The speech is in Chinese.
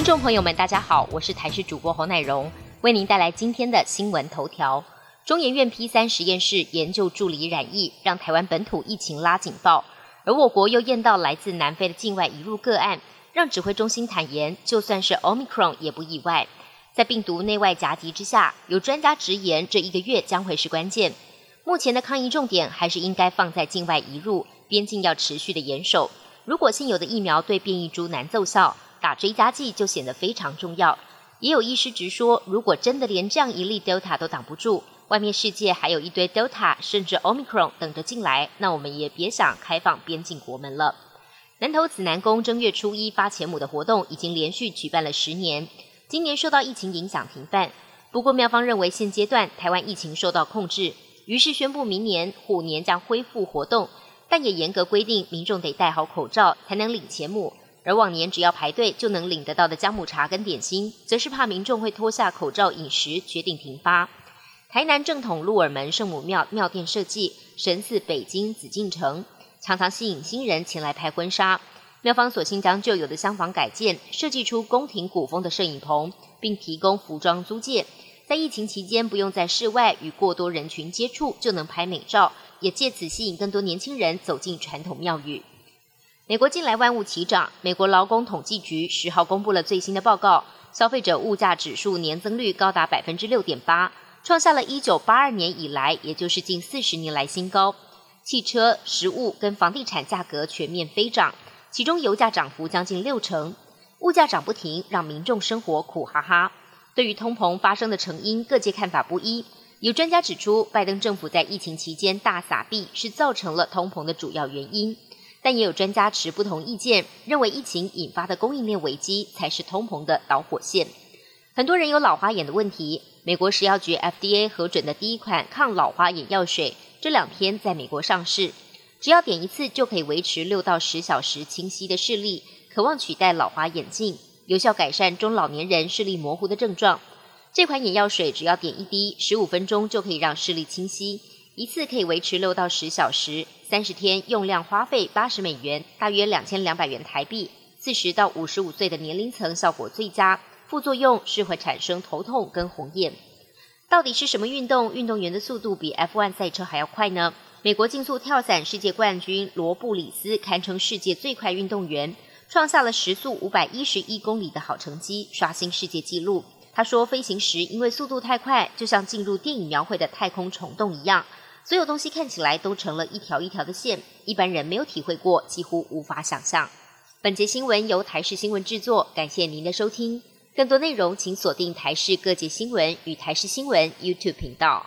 听众朋友们，大家好，我是台视主播侯乃荣，为您带来今天的新闻头条。中研院 P 三实验室研究助理染疫，让台湾本土疫情拉警报，而我国又验到来自南非的境外移入个案，让指挥中心坦言，就算是 Omicron 也不意外。在病毒内外夹击之下，有专家直言，这一个月将会是关键。目前的抗疫重点还是应该放在境外移入，边境要持续的严守。如果现有的疫苗对变异株难奏效，打追加剂就显得非常重要。也有医师直说，如果真的连这样一例 Delta 都挡不住，外面世界还有一堆 Delta 甚至 Omicron 等着进来，那我们也别想开放边境国门了。南投紫南宫正月初一发钱母的活动已经连续举办了十年，今年受到疫情影响停办。不过妙方认为现阶段台湾疫情受到控制，于是宣布明年虎年将恢复活动，但也严格规定民众得戴好口罩才能领钱母。而往年只要排队就能领得到的姜母茶跟点心，则是怕民众会脱下口罩饮食，决定停发。台南正统鹿耳门圣母庙庙殿设计神似北京紫禁城，常常吸引新人前来拍婚纱。庙方索性将旧有的厢房改建，设计出宫廷古风的摄影棚，并提供服装租借。在疫情期间，不用在室外与过多人群接触，就能拍美照，也借此吸引更多年轻人走进传统庙宇。美国近来万物齐涨。美国劳工统计局十号公布了最新的报告，消费者物价指数年增率高达百分之六点八，创下了一九八二年以来，也就是近四十年来新高。汽车、食物跟房地产价格全面飞涨，其中油价涨幅将近六成。物价涨不停，让民众生活苦哈哈。对于通膨发生的成因，各界看法不一。有专家指出，拜登政府在疫情期间大撒币，是造成了通膨的主要原因。但也有专家持不同意见，认为疫情引发的供应链危机才是通膨的导火线。很多人有老花眼的问题，美国食药局 FDA 核准的第一款抗老花眼药水，这两天在美国上市，只要点一次就可以维持六到十小时清晰的视力，渴望取代老花眼镜，有效改善中老年人视力模糊的症状。这款眼药水只要点一滴，十五分钟就可以让视力清晰。一次可以维持六到十小时，三十天用量花费八十美元，大约两千两百元台币。四十到五十五岁的年龄层效果最佳，副作用是会产生头痛跟红眼。到底是什么运动？运动员的速度比 F1 赛车还要快呢？美国竞速跳伞世界冠军罗布里斯堪称世界最快运动员，创下了时速五百一十一公里的好成绩，刷新世界纪录。他说，飞行时因为速度太快，就像进入电影描绘的太空虫洞一样。所有东西看起来都成了一条一条的线，一般人没有体会过，几乎无法想象。本节新闻由台视新闻制作，感谢您的收听。更多内容请锁定台视各界新闻与台视新闻 YouTube 频道。